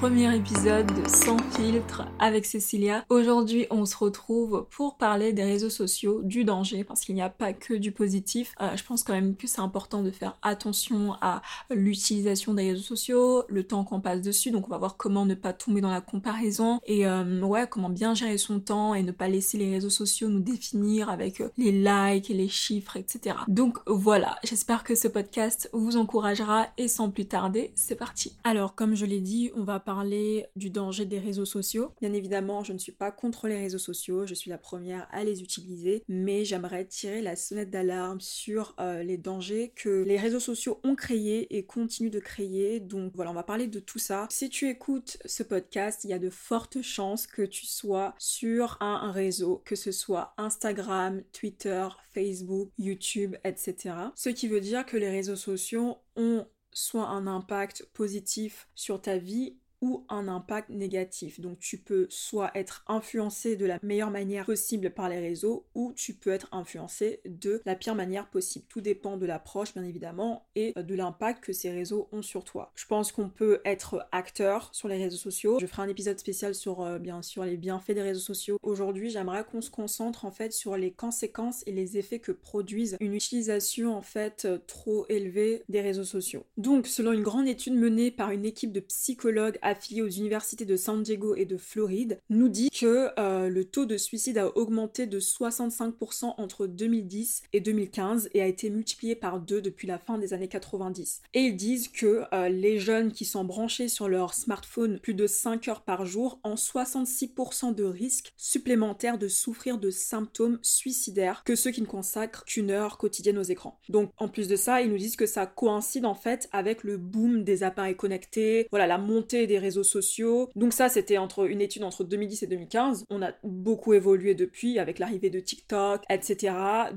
premier épisode de Sans filtre avec Cécilia. Aujourd'hui, on se retrouve pour parler des réseaux sociaux, du danger, parce qu'il n'y a pas que du positif. Euh, je pense quand même que c'est important de faire attention à l'utilisation des réseaux sociaux, le temps qu'on passe dessus, donc on va voir comment ne pas tomber dans la comparaison et euh, ouais, comment bien gérer son temps et ne pas laisser les réseaux sociaux nous définir avec les likes et les chiffres, etc. Donc voilà, j'espère que ce podcast vous encouragera et sans plus tarder, c'est parti. Alors, comme je l'ai dit, on va du danger des réseaux sociaux. Bien évidemment, je ne suis pas contre les réseaux sociaux, je suis la première à les utiliser, mais j'aimerais tirer la sonnette d'alarme sur euh, les dangers que les réseaux sociaux ont créés et continuent de créer. Donc voilà, on va parler de tout ça. Si tu écoutes ce podcast, il y a de fortes chances que tu sois sur un réseau, que ce soit Instagram, Twitter, Facebook, YouTube, etc. Ce qui veut dire que les réseaux sociaux ont soit un impact positif sur ta vie ou un impact négatif. Donc tu peux soit être influencé de la meilleure manière possible par les réseaux ou tu peux être influencé de la pire manière possible. Tout dépend de l'approche bien évidemment et de l'impact que ces réseaux ont sur toi. Je pense qu'on peut être acteur sur les réseaux sociaux. Je ferai un épisode spécial sur euh, bien sûr les bienfaits des réseaux sociaux. Aujourd'hui j'aimerais qu'on se concentre en fait sur les conséquences et les effets que produisent une utilisation en fait euh, trop élevée des réseaux sociaux. Donc selon une grande étude menée par une équipe de psychologues affilié aux universités de San Diego et de Floride, nous dit que euh, le taux de suicide a augmenté de 65% entre 2010 et 2015 et a été multiplié par deux depuis la fin des années 90. Et ils disent que euh, les jeunes qui sont branchés sur leur smartphone plus de 5 heures par jour ont 66% de risque supplémentaire de souffrir de symptômes suicidaires que ceux qui ne consacrent qu'une heure quotidienne aux écrans. Donc en plus de ça, ils nous disent que ça coïncide en fait avec le boom des appareils connectés, voilà la montée des réseaux sociaux. Donc ça, c'était entre une étude entre 2010 et 2015. On a beaucoup évolué depuis avec l'arrivée de TikTok, etc.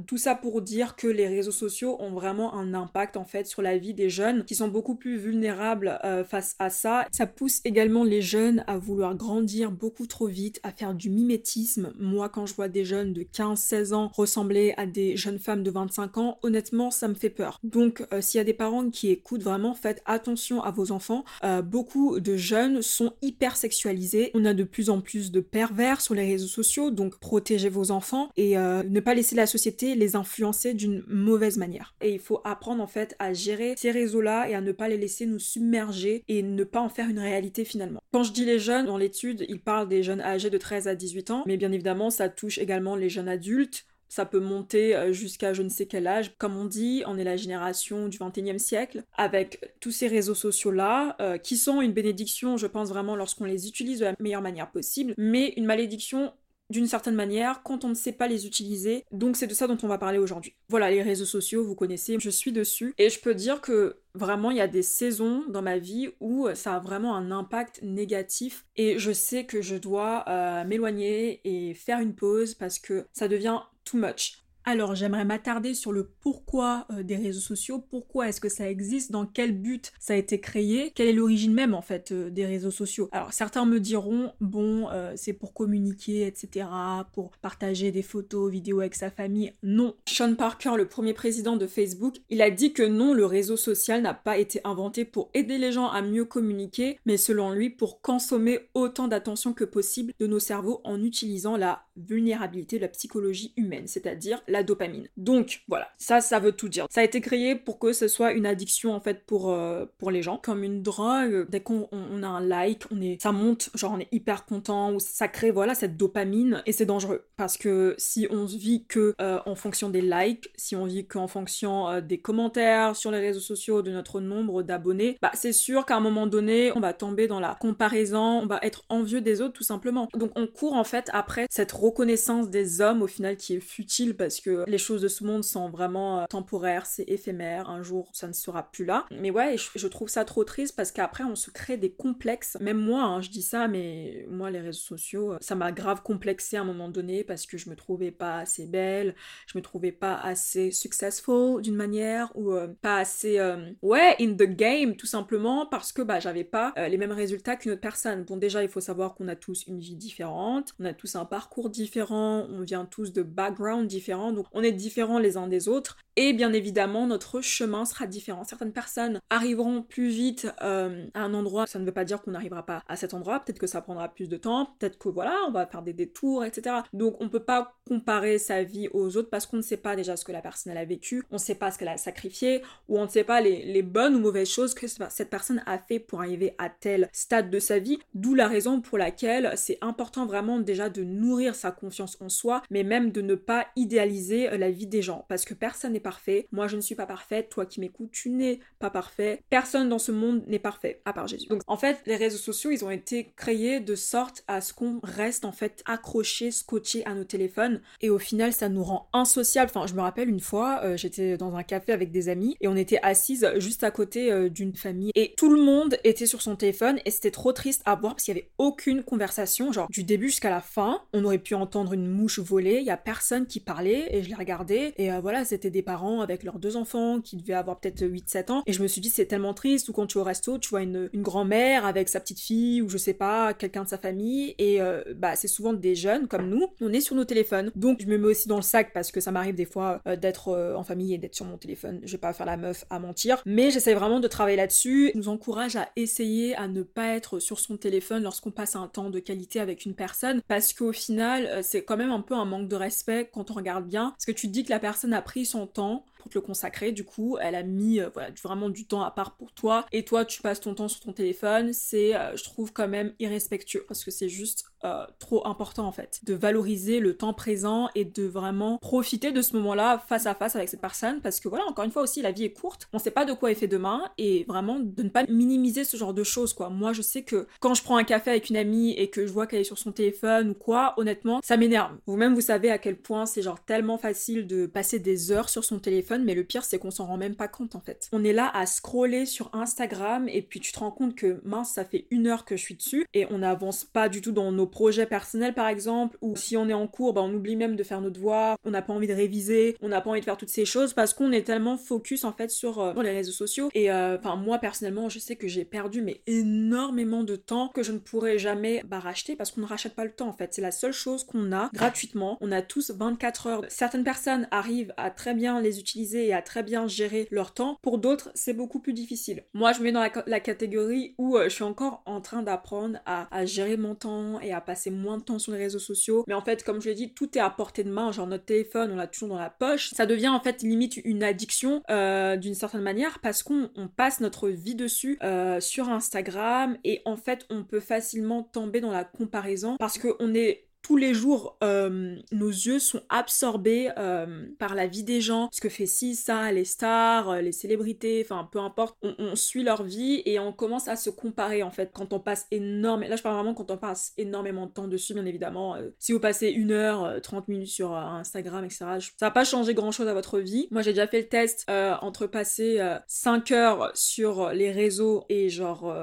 Tout ça pour dire que les réseaux sociaux ont vraiment un impact en fait sur la vie des jeunes qui sont beaucoup plus vulnérables euh, face à ça. Ça pousse également les jeunes à vouloir grandir beaucoup trop vite, à faire du mimétisme. Moi, quand je vois des jeunes de 15-16 ans ressembler à des jeunes femmes de 25 ans, honnêtement, ça me fait peur. Donc, euh, s'il y a des parents qui écoutent vraiment, faites attention à vos enfants. Euh, beaucoup de jeunes sont hyper sexualisés. On a de plus en plus de pervers sur les réseaux sociaux, donc protégez vos enfants et euh, ne pas laisser la société les influencer d'une mauvaise manière. Et il faut apprendre en fait à gérer ces réseaux-là et à ne pas les laisser nous submerger et ne pas en faire une réalité finalement. Quand je dis les jeunes, dans l'étude, ils parlent des jeunes âgés de 13 à 18 ans, mais bien évidemment, ça touche également les jeunes adultes, ça peut monter euh, jusqu'à je ne sais quel âge. Comme on dit, on est la génération du 21e siècle, avec tous ces réseaux sociaux-là, euh, qui sont une bénédiction, je pense vraiment, lorsqu'on les utilise de la meilleure manière possible, mais une malédiction d'une certaine manière quand on ne sait pas les utiliser. Donc c'est de ça dont on va parler aujourd'hui. Voilà, les réseaux sociaux, vous connaissez, je suis dessus. Et je peux dire que vraiment il y a des saisons dans ma vie où ça a vraiment un impact négatif et je sais que je dois euh, m'éloigner et faire une pause parce que ça devient too much. Alors j'aimerais m'attarder sur le pourquoi euh, des réseaux sociaux, pourquoi est-ce que ça existe, dans quel but ça a été créé, quelle est l'origine même en fait euh, des réseaux sociaux? Alors certains me diront bon euh, c'est pour communiquer etc, pour partager des photos, vidéos avec sa famille. Non. Sean Parker, le premier président de Facebook, il a dit que non, le réseau social n'a pas été inventé pour aider les gens à mieux communiquer, mais selon lui pour consommer autant d'attention que possible de nos cerveaux en utilisant la vulnérabilité de la psychologie humaine, c'est-à-dire la dopamine. Donc voilà, ça, ça veut tout dire. Ça a été créé pour que ce soit une addiction en fait pour, euh, pour les gens, comme une drogue. Dès qu'on a un like, on est, ça monte, genre on est hyper content, ou ça crée voilà cette dopamine et c'est dangereux parce que si on vit que euh, en fonction des likes, si on vit qu'en fonction euh, des commentaires sur les réseaux sociaux, de notre nombre d'abonnés, bah c'est sûr qu'à un moment donné, on va tomber dans la comparaison, on va être envieux des autres tout simplement. Donc on court en fait après cette reconnaissance des hommes au final qui est futile parce que les choses de ce monde sont vraiment euh, temporaires, c'est éphémère, un jour ça ne sera plus là. Mais ouais, je, trouve ça trop triste parce qu'après on se crée des complexes. Même moi, hein, je dis ça, mais moi les réseaux sociaux, euh, ça m'a grave complexé à un moment donné parce que je me trouvais pas assez belle, je me trouvais pas assez successful d'une manière ou euh, pas assez ouais in the game tout simplement parce que bah j'avais pas les mêmes résultats qu'une autre personne. Bon déjà il faut savoir qu'on a tous une vie différente, on a tous un parcours différent, on vient tous de backgrounds différents donc on est différents les uns des autres. Et bien évidemment, notre chemin sera différent. Certaines personnes arriveront plus vite euh, à un endroit, ça ne veut pas dire qu'on n'arrivera pas à cet endroit, peut-être que ça prendra plus de temps, peut-être que voilà, on va faire des détours, etc. Donc on peut pas comparer sa vie aux autres parce qu'on ne sait pas déjà ce que la personne a vécu, on ne sait pas ce qu'elle a sacrifié, ou on ne sait pas les, les, bonnes ou mauvaises choses que cette personne a fait pour arriver à tel stade de sa vie, d'où la raison pour laquelle c'est important vraiment déjà de nourrir sa confiance en soi, mais même de ne pas idéaliser la vie des gens, parce que personne n'est parfait. Moi, je ne suis pas parfaite. Toi qui m'écoutes, tu n'es pas parfait. Personne dans ce monde n'est parfait, à part Jésus. Donc, en fait, les réseaux sociaux, ils ont été créés de sorte à ce qu'on reste, en fait, accroché, scotché à nos téléphones. Et au final, ça nous rend insociable. Enfin, je me rappelle une fois, euh, j'étais dans un café avec des amis et on était assises juste à côté euh, d'une famille et tout le monde était sur son téléphone et c'était trop triste à voir parce qu'il y avait aucune conversation. Genre, du début jusqu'à la fin, on aurait pu entendre une mouche voler. Il y a personne qui parlait et je les regardais et euh, voilà, c'était des parents avec leurs deux enfants qui devaient avoir peut-être 8-7 ans. Et je me suis dit, c'est tellement triste. Ou quand tu es au resto, tu vois une, grand-mère avec sa petite fille ou je sais pas, quelqu'un de sa famille. Et euh, bah, c'est souvent des jeunes comme nous. On est sur nos téléphones. Donc, je me mets aussi dans le sac parce que ça m'arrive des fois euh, d'être en famille et d'être sur mon téléphone. Je vais pas faire la meuf à mentir. Mais j'essaie vraiment de travailler là-dessus. nous encourage à essayer à ne pas être sur son téléphone lorsqu'on passe un temps de qualité avec une personne. Parce qu'au final, c'est quand même un peu un manque de respect quand on regarde bien. Parce que tu dis que la personne a pris son temps pour te le consacrer. Du coup, elle a mis euh, vraiment du temps à part pour toi. Et toi, tu passes ton temps sur ton téléphone. C'est, euh, je trouve, quand même irrespectueux parce que c'est juste euh, trop important en fait. De valoriser le temps présent et de vraiment profiter de ce moment-là face à face avec cette personne. Parce que voilà, encore une fois aussi, la vie est courte. On sait pas de quoi est fait demain. Et vraiment, de ne pas minimiser ce genre de choses quoi. Moi, je sais que quand je prends un café avec une amie et que je vois qu'elle est sur son téléphone ou quoi, honnêtement, ça m'énerve. Vous-même, vous savez à quel point c'est genre tellement facile de passer des heures sur son téléphone mais le pire c'est qu'on s'en rend même pas compte en fait. On est là à scroller sur Instagram et puis tu te rends compte que mince, ça fait une heure que je suis dessus et on n'avance pas du tout dans nos projets personnels par exemple, ou si on est en cours, bah, on oublie même de faire nos devoirs, on n'a pas envie de réviser, on n'a pas envie de faire toutes ces choses parce qu'on est tellement focus en fait sur, euh, les réseaux sociaux. Et euh, enfin, moi personnellement, je sais que j'ai perdu mais énormément de temps que je ne pourrais jamais bah, racheter parce qu'on ne rachète pas le temps en fait. C'est la seule chose qu'on a gratuitement. On a tous 24 heures. Certaines personnes arrivent à très bien les utiliser et à très bien gérer leur temps. Pour d'autres, c'est beaucoup plus difficile. Moi, je me mets dans la, catégorie où euh, je suis encore en train d'apprendre à, gérer mon temps et à passer moins de temps sur les réseaux sociaux. Mais en fait, comme je l'ai dit, tout est à portée de main. Genre notre téléphone, on l'a toujours dans la poche. Ça devient en fait limite une addiction euh, d'une certaine manière parce qu'on passe notre vie dessus euh, sur Instagram et en fait, on peut facilement tomber dans la comparaison parce qu'on est tous les jours, euh, nos yeux sont absorbés euh, par la vie des gens, ce que fait ci, ça, les stars, euh, les célébrités, enfin peu importe. On, suit leur vie et on commence à se comparer en fait quand on passe énormément. Là, je parle vraiment quand on passe énormément de temps dessus, bien évidemment. si vous passez une heure, 30 minutes sur Instagram, etc., ça va pas changer grand chose à votre vie. Moi, j'ai déjà fait le test entre passer 5 heures sur les réseaux et genre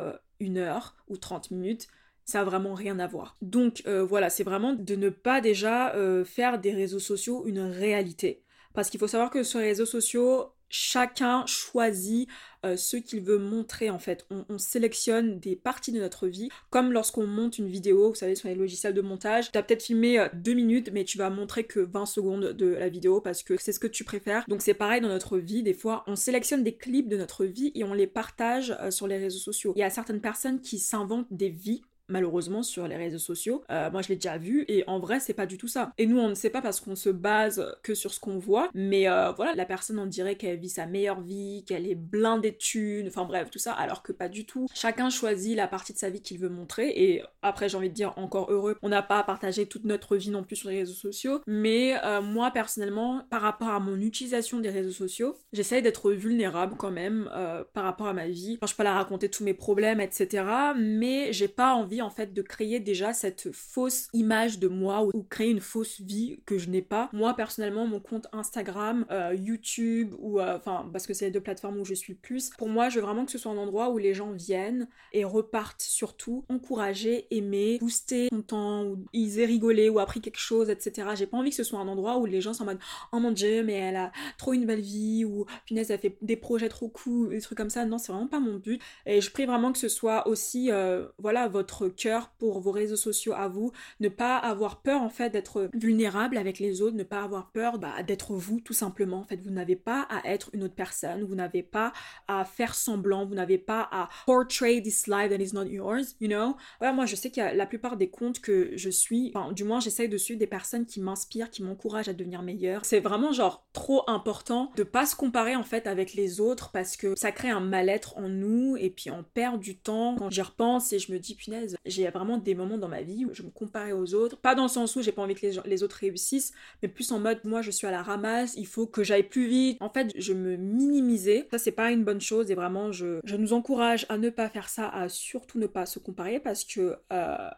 une heure ou 30 minutes ça a vraiment rien à voir. Donc euh, voilà, c'est vraiment de ne pas déjà euh, faire des réseaux sociaux une réalité. Parce qu'il faut savoir que sur les réseaux sociaux, chacun choisit euh, ce qu'il veut montrer en fait. On, sélectionne des parties de notre vie, comme lorsqu'on monte une vidéo, vous savez, sur les logiciels de montage, tu as peut-être filmé deux minutes, mais tu vas montrer que 20 secondes de la vidéo parce que c'est ce que tu préfères. Donc c'est pareil dans notre vie, des fois, on sélectionne des clips de notre vie et on les partage sur les réseaux sociaux. Il y a certaines personnes qui s'inventent des vies malheureusement sur les réseaux sociaux. Euh, moi je l'ai déjà vu et en vrai c'est pas du tout ça. Et nous on ne sait pas parce qu'on se base que sur ce qu'on voit, mais euh, voilà, la personne on dirait qu'elle vit sa meilleure vie, qu'elle est blindée de thunes, enfin bref, tout ça, alors que pas du tout. Chacun choisit la partie de sa vie qu'il veut montrer et après j'ai envie de dire encore heureux, on n'a pas à partager toute notre vie non plus sur les réseaux sociaux, mais euh, moi personnellement, par rapport à mon utilisation des réseaux sociaux, j'essaye d'être vulnérable quand même par rapport à ma vie. Enfin, je peux pas la raconter tous mes problèmes, etc. Mais j'ai pas envie en fait de créer déjà cette fausse image de moi ou, créer une fausse vie que je n'ai pas. Moi personnellement mon compte Instagram, euh, YouTube ou euh, enfin parce que c'est les deux plateformes où je suis plus. Pour moi je veux vraiment que ce soit un endroit où les gens viennent et repartent surtout encouragés, aimés, boostés, contents ou ils aient rigolé ou appris quelque chose, etc. J'ai pas envie que ce soit un endroit où les gens sont en mode oh mon dieu mais elle a trop une belle vie ou punaise elle fait des projets trop cool, des trucs comme ça. Non c'est vraiment pas mon but et je prie vraiment que ce soit aussi euh, voilà votre cœur pour vos réseaux sociaux à vous, ne pas avoir peur en fait d'être vulnérable avec les autres, ne pas avoir peur bah, d'être vous tout simplement. En fait, vous n'avez pas à être une autre personne, vous n'avez pas à faire semblant, vous n'avez pas à portray this life that is not yours, you know? Ouais, moi je sais a la plupart des comptes que je suis, enfin du moins j'essaye de suivre des personnes qui m'inspirent, qui m'encouragent à devenir meilleure. C'est vraiment genre trop important de pas se comparer en fait avec les autres parce que ça crée un mal-être en nous et puis on perd du temps quand j'y repense et je me dis punaise, j'ai vraiment des moments dans ma vie où je me comparais aux autres, pas dans le sens où j'ai pas envie que les, les autres réussissent, mais plus en mode moi je suis à la ramasse, il faut que j'aille plus vite. En fait, je me minimisais. Ça c'est pas une bonne chose et vraiment je, je nous encourage à ne pas faire ça, à surtout ne pas se comparer parce que euh,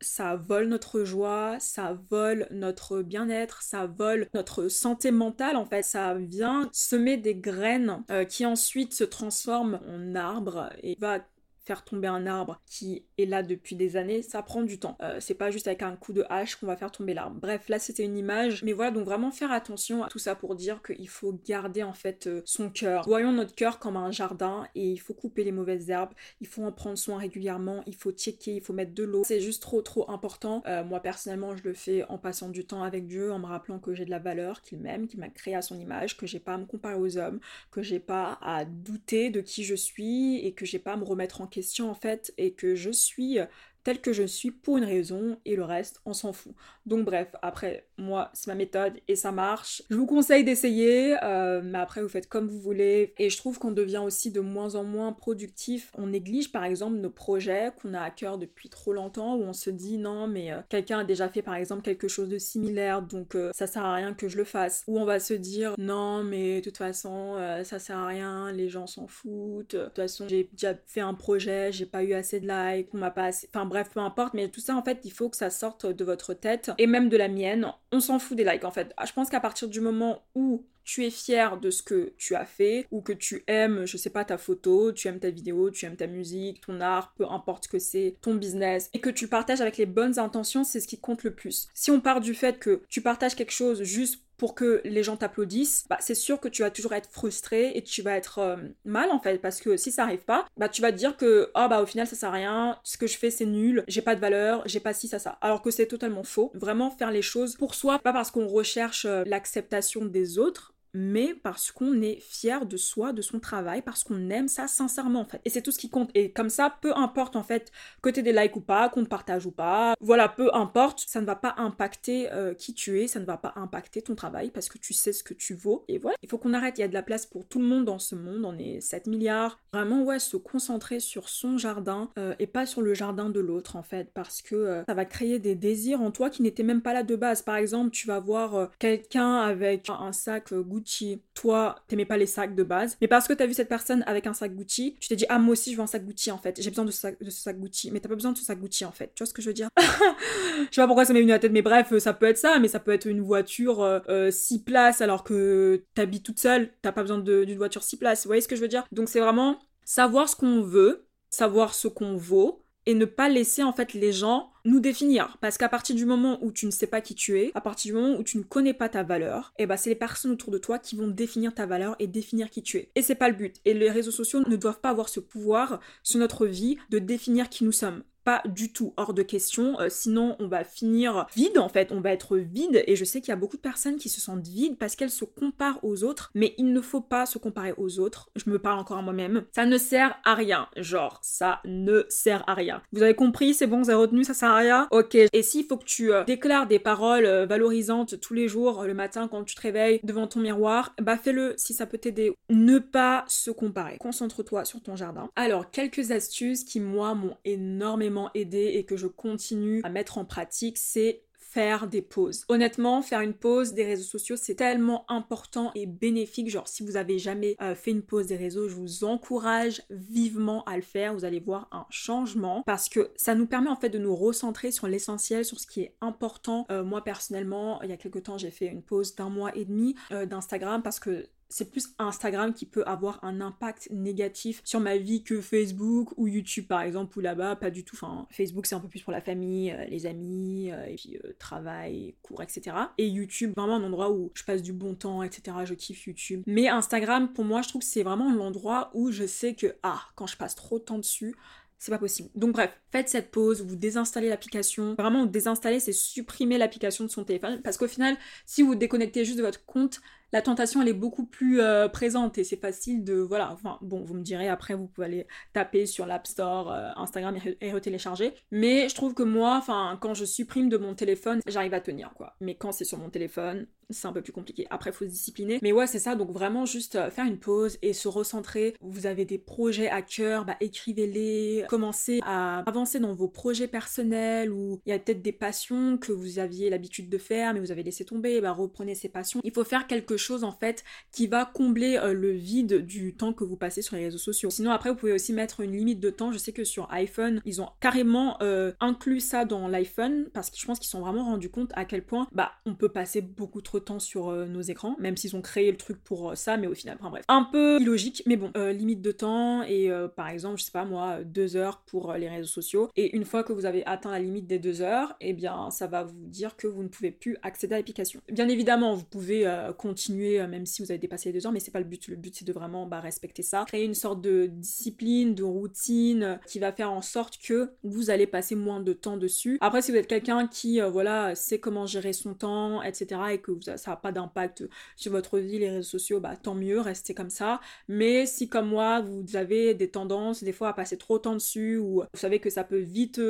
ça vole notre joie, ça vole notre bien-être, ça vole notre santé mentale en fait, ça vient semer des graines euh, qui ensuite se transforment en arbres et va faire tomber un arbre qui est là depuis des années, ça prend du temps. Euh, c'est pas juste avec un coup de hache qu'on va faire tomber l'arbre. Bref, là c'était une image, mais voilà, donc vraiment faire attention à tout ça pour dire qu'il faut garder en fait euh, son cœur. Voyons notre cœur comme un jardin et il faut couper les mauvaises herbes, il faut en prendre soin régulièrement, il faut checker, il faut mettre de l'eau. C'est juste trop trop important. Euh, moi personnellement, je le fais en passant du temps avec Dieu, en me rappelant que j'ai de la valeur, qu'il m'aime, qu'il m'a créé à son image, que j'ai pas à me comparer aux hommes, que j'ai pas à douter de qui je suis et que j'ai pas à me remettre en question en fait et que je suis tel que je suis pour une raison et le reste, on s'en fout. Donc bref, après, moi, c'est ma méthode et ça marche. Je vous conseille d'essayer, euh, mais après, vous faites comme vous voulez. Et je trouve qu'on devient aussi de moins en moins productif. On néglige par exemple nos projets qu'on a à cœur depuis trop longtemps, où on se dit non, mais euh, quelqu'un a déjà fait par exemple quelque chose de similaire, donc euh, ça sert à rien que je le fasse. Ou on va se dire non, mais de toute façon, ça sert à rien, les gens s'en foutent. De toute façon, j'ai déjà fait un projet, j'ai pas eu assez de likes, on m'a pas assez. Enfin bref, bref, peu importe, mais tout ça, en fait, il faut que ça sorte de votre tête et même de la mienne. On s'en fout des likes, en fait. Je pense qu'à partir du moment où tu es fier de ce que tu as fait ou que tu aimes, je sais pas, ta photo, tu aimes ta vidéo, tu aimes ta musique, ton art, peu importe ce que c'est, ton business, et que tu partages avec les bonnes intentions, c'est ce qui compte le plus. Si on part du fait que tu partages quelque chose juste pour que les gens t'applaudissent, bah, c'est sûr que tu vas toujours être frustré et tu vas être euh, mal en fait parce que si ça arrive pas, bah tu vas te dire que oh bah au final ça sert à rien, ce que je fais c'est nul, j'ai pas de valeur, j'ai pas ci ça ça. Alors que c'est totalement faux. Vraiment faire les choses pour soi, pas parce qu'on recherche euh, l'acceptation des autres, mais parce qu'on est fier de soi, de son travail, parce qu'on aime ça sincèrement en fait. Et c'est tout ce qui compte. Et comme ça, peu importe en fait côté des likes ou pas, qu'on te partage ou pas, voilà, peu importe, ça ne va pas impacter euh, qui tu es, ça ne va pas impacter ton travail parce que tu sais ce que tu vaux. Et voilà, il faut qu'on arrête, il y a de la place pour tout le monde dans ce monde, on est 7 milliards. Vraiment, ouais, se concentrer sur son jardin euh, et pas sur le jardin de l'autre en fait, parce que euh, ça va créer des désirs en toi qui n'étaient même pas là de base. Par exemple, tu vas voir quelqu'un avec un sac Toi, t'aimais pas les sacs de base, mais parce que t'as vu cette personne avec un sac Gucci, tu t'es dit, ah, moi aussi, je veux un sac Gucci en fait, j'ai besoin de ce, sac, de sac Gucci, mais t'as pas besoin de ce sac Gucci en fait, tu vois ce que je veux dire? Je sais pas pourquoi ça m'est venu à la tête, mais bref, ça peut être ça, mais ça peut être une voiture 6 euh, euh, places alors que t'habites toute seule, t'as pas besoin d'une voiture 6 places, vous voyez ce que je veux dire? Donc c'est vraiment savoir ce qu'on veut, savoir ce qu'on vaut, et ne pas laisser en fait les gens nous définir. Parce qu'à partir du moment où tu ne sais pas qui tu es, à partir du moment où tu ne connais pas ta valeur, et eh ben c'est les personnes autour de toi qui vont définir ta valeur et définir qui tu es. Et c'est pas le but. Et les réseaux sociaux ne doivent pas avoir ce pouvoir sur notre vie de définir qui nous sommes pas du tout hors de question, euh, sinon on va finir vide en fait, on va être vide. Et je sais qu'il y a beaucoup de personnes qui se sentent vides parce qu'elles se comparent aux autres, mais il ne faut pas se comparer aux autres, je me parle encore à moi-même, ça ne sert à rien, genre ça ne sert à rien. Vous avez compris, c'est bon, vous avez retenu, ça sert à rien? Ok, et s'il faut que tu euh, déclares des paroles euh, valorisantes tous les jours, le matin quand tu te réveilles devant ton miroir, bah fais-le si ça peut t'aider. Ne pas se comparer, concentre-toi sur ton jardin. Alors, quelques astuces qui moi m'ont énormément aidé et que je continue à mettre en pratique, c'est faire des pauses. Honnêtement, faire une pause des réseaux sociaux, c'est tellement important et bénéfique. Genre, si vous avez jamais euh, fait une pause des réseaux, je vous encourage vivement à le faire. Vous allez voir un changement parce que ça nous permet en fait de nous recentrer sur l'essentiel, sur ce qui est important. Euh, moi, personnellement, il y a quelques temps, j'ai fait une pause d'un mois et demi euh, d'Instagram parce que c'est plus Instagram qui peut avoir un impact négatif sur ma vie que Facebook ou YouTube par exemple, ou là-bas, pas du tout. Facebook c'est un peu plus pour la famille, euh, les amis, euh, et puis euh, travail, cours, etc. Et YouTube, vraiment un endroit où je passe du bon temps, etc. Je kiffe YouTube. Mais Instagram, pour moi, je trouve que c'est vraiment l'endroit où je sais que, ah, quand je passe trop de temps dessus, c'est pas possible. Donc bref, faites cette pause, vous désinstallez l'application. Vraiment, désinstaller, c'est supprimer l'application de son téléphone. Parce qu'au final, si vous déconnectez juste de votre compte, la tentation elle est beaucoup plus euh, présente et c'est facile de voilà enfin bon vous me direz après vous pouvez aller taper sur l'App Store euh, Instagram et, retélécharger mais je trouve que moi enfin quand je supprime de mon téléphone j'arrive à tenir quoi mais quand c'est sur mon téléphone c'est un peu plus compliqué. Après, faut se discipliner. Mais ouais, c'est ça. Donc vraiment juste euh, faire une pause et se recentrer. Vous avez des projets à cœur, bah écrivez-les. Commencez à avancer dans vos projets personnels ou il y a peut-être des passions que vous aviez l'habitude de faire mais vous avez laissé tomber. Bah reprenez ces passions. Il faut faire quelque chose en fait qui va combler euh, le vide du temps que vous passez sur les réseaux sociaux. Sinon après vous pouvez aussi mettre une limite de temps. Je sais que sur iPhone ils ont carrément euh, inclus ça dans l'iPhone parce que je pense qu'ils sont vraiment rendus compte à quel point bah on peut passer beaucoup trop de temps sur euh, nos écrans, même s'ils ont créé le truc pour ça, mais au final, enfin bref, un peu illogique, mais bon, limite de temps et par exemple, je sais pas moi, deux heures pour les réseaux sociaux. Et une fois que vous avez atteint la limite des deux heures, et eh bien ça va vous dire que vous ne pouvez plus accéder à l'application. Bien évidemment, vous pouvez continuer euh, même si vous avez dépassé les deux heures, mais c'est pas le but. Le but c'est de vraiment bah, respecter ça, créer une sorte de discipline, de routine euh, qui va faire en sorte que vous allez passer moins de temps dessus. Après, si vous êtes quelqu'un qui euh, voilà sait comment gérer son temps, etc., et que ça n'a pas d'impact sur votre vie, les réseaux sociaux, bah tant mieux, restez comme ça. Mais si comme moi, vous avez des tendances des fois à passer trop de temps dessus, ou vous savez que ça peut vite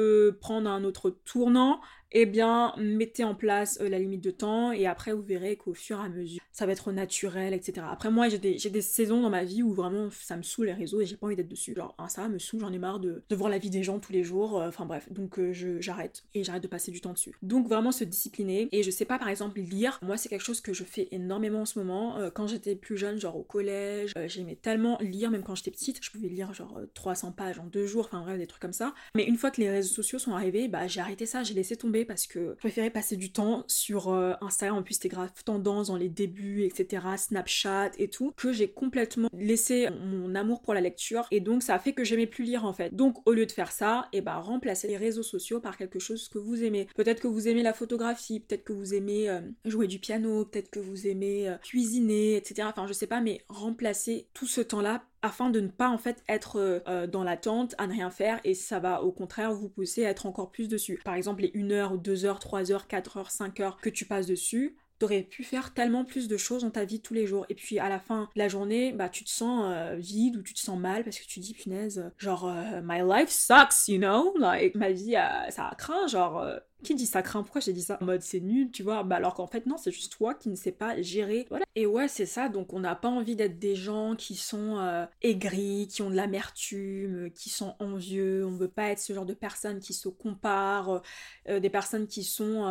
prendre un autre tournant, eh bien, mettez en place euh, la limite de temps et après vous verrez qu'au fur et à mesure, ça va être naturel, etc. Après, moi, j'ai des, saisons dans ma vie où vraiment ça me saoule les réseaux et j'ai pas envie d'être dessus. Genre, hein, ça me saoule, j'en ai marre de, voir la vie des gens tous les jours. Euh, enfin bref, donc euh, j'arrête et j'arrête de passer du temps dessus. Donc vraiment se discipliner. Et je sais pas, par exemple, lire. Moi, c'est quelque chose que je fais énormément en ce moment. quand j'étais plus jeune, genre au collège, j'aimais tellement lire, même quand j'étais petite, je pouvais lire genre 300 pages en deux jours, enfin bref, des trucs comme ça. Mais une fois que les réseaux sociaux sont arrivés, bah j'ai arrêté ça, j'ai laissé tomber parce que je préférais passer du temps sur euh, Instagram, en plus c'était grave tendance dans les débuts, etc., Snapchat et tout, que j'ai complètement laissé mon amour pour la lecture et donc ça a fait que j'aimais plus lire en fait. Donc au lieu de faire ça, et eh ben remplacer les réseaux sociaux par quelque chose que vous aimez. Peut-être que vous aimez la photographie, peut-être que vous aimez euh, jouer du piano, peut-être que vous aimez euh, cuisiner, etc. Enfin je sais pas, mais remplacer tout ce temps-là afin de ne pas en fait être euh, euh, dans l'attente à ne rien faire et ça va au contraire vous pousser à être encore plus dessus. Par exemple les 1 heure, 2 heures, 3 heures, 4 heures, 5 heures que tu passes dessus, t'aurais pu faire tellement plus de choses dans ta vie tous les jours. Et puis à la fin de la journée, bah tu te sens euh, vide ou tu te sens mal parce que tu dis punaise, genre my life sucks, you know, like ma vie ça craint, genre qui dit ça craint Pourquoi j'ai dit ça En mode c'est nul, tu vois? Bah alors qu'en fait non, c'est juste toi qui ne sais pas gérer. Voilà. Et ouais, c'est ça. Donc on n'a pas envie d'être des gens qui sont euh, aigris, qui ont de l'amertume, qui sont envieux. On veut pas être ce genre de personnes qui se comparent, euh, euh, des personnes qui sont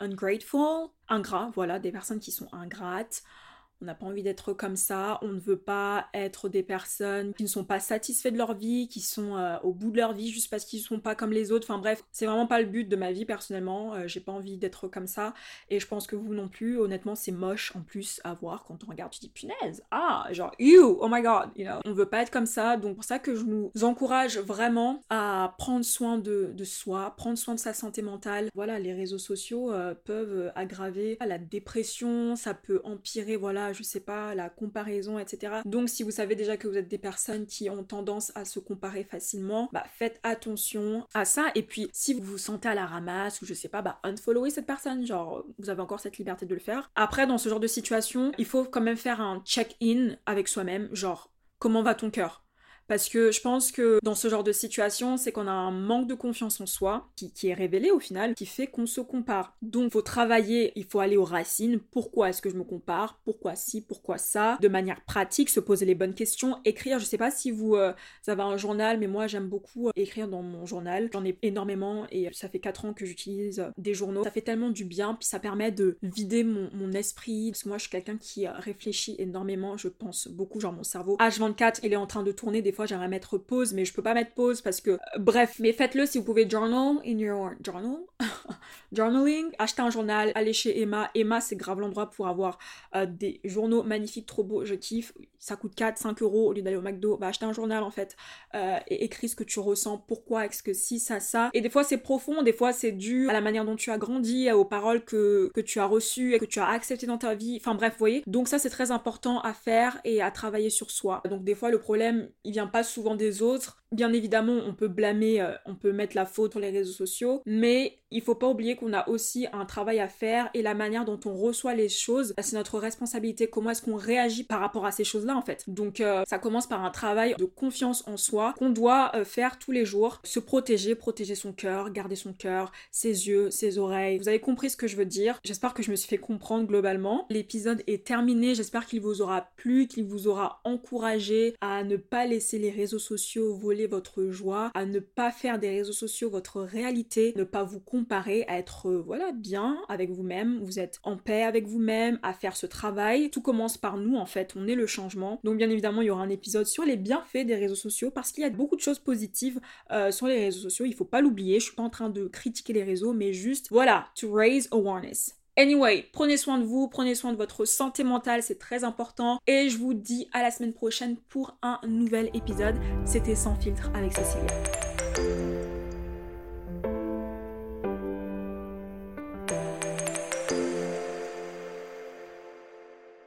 ungrateful, ingrats. Voilà, des personnes qui sont ingrates. On n'a pas envie d'être comme ça, on ne veut pas être des personnes qui ne sont pas satisfaits de leur vie, qui sont euh, au bout de leur vie juste parce qu'ils ne sont pas comme les autres. Enfin bref, c'est vraiment pas le but de ma vie personnellement. Euh, j'ai pas envie d'être comme ça et je pense que vous non plus. Honnêtement, c'est moche en plus à voir quand on regarde. Tu dis punaise, ah, genre you, oh my god, you know. On veut pas être comme ça, donc pour ça que je nous encourage vraiment à prendre soin de, soi, prendre soin de sa santé mentale. Voilà, les réseaux sociaux euh, peuvent aggraver la dépression, ça peut empirer, voilà je sais pas, la comparaison, etc. Donc si vous savez déjà que vous êtes des personnes qui ont tendance à se comparer facilement, bah faites attention à ça. Et puis si vous vous sentez à la ramasse ou je sais pas, bah unfollowez cette personne, genre vous avez encore cette liberté de le faire. Après dans ce genre de situation, il faut quand même faire un check-in avec soi-même, genre comment va ton cœur? Parce que je pense que dans ce genre de situation, c'est qu'on a un manque de confiance en soi qui, est révélé au final, qui fait qu'on se compare. Donc il faut travailler, il faut aller aux racines. Pourquoi est-ce que je me compare? Pourquoi si Pourquoi ça? De manière pratique, se poser les bonnes questions, écrire. Je sais pas si vous, euh, avez un journal, mais moi j'aime beaucoup euh, écrire dans mon journal. J'en ai énormément et ça fait 4 ans que j'utilise des journaux. Ça fait tellement du bien, puis ça permet de vider mon, mon esprit. Parce que moi je suis quelqu'un qui réfléchit énormément, je pense beaucoup, genre mon cerveau. H24, il est en train de tourner des fois j'aimerais mettre pause, mais je peux pas mettre pause parce que, euh, bref, mais faites-le si vous pouvez journal in your journal, journaling, achetez un journal, allez chez Emma. Emma, c'est grave l'endroit pour avoir euh, des journaux magnifiques, trop beaux, je kiffe. Ça coûte 4, 5 euros au lieu d'aller au McDo. Bah, achetez un journal en fait euh, et écris ce que tu ressens, pourquoi, est-ce que si, ça, ça. Et des fois, c'est profond, des fois, c'est dû à la manière dont tu as grandi, aux paroles que, que tu as reçues et que tu as acceptées dans ta vie. Enfin, bref, voyez. Donc, ça, c'est très important à faire et à travailler sur soi. Donc, des fois, le problème, il vient pas souvent des autres, Bien évidemment, on peut blâmer, euh, on peut mettre la faute sur les réseaux sociaux, mais il faut pas oublier qu'on a aussi un travail à faire et la manière dont on reçoit les choses, c'est notre responsabilité. Comment est-ce qu'on réagit par rapport à ces choses-là en fait? Donc euh, ça commence par un travail de confiance en soi qu'on doit euh, faire tous les jours, se protéger, protéger son cœur, garder son cœur, ses yeux, ses oreilles. Vous avez compris ce que je veux dire? J'espère que je me suis fait comprendre globalement. L'épisode est terminé. J'espère qu'il vous aura plu, qu'il vous aura encouragé à ne pas laisser les réseaux sociaux voler votre joie, à ne pas faire des réseaux sociaux votre réalité, ne pas vous comparer, à être euh, voilà bien avec vous-même, vous êtes en paix avec vous-même, à faire ce travail. Tout commence par nous en fait, on est le changement. Donc bien évidemment, il y aura un épisode sur les bienfaits des réseaux sociaux parce qu'il y a beaucoup de choses positives euh, sur les réseaux sociaux, il faut pas l'oublier. Je suis pas en train de critiquer les réseaux, mais juste voilà, to raise awareness. Anyway, prenez soin de vous, prenez soin de votre santé mentale, c'est très important. Et je vous dis à la semaine prochaine pour un nouvel épisode. C'était Sans filtre avec Cécilia.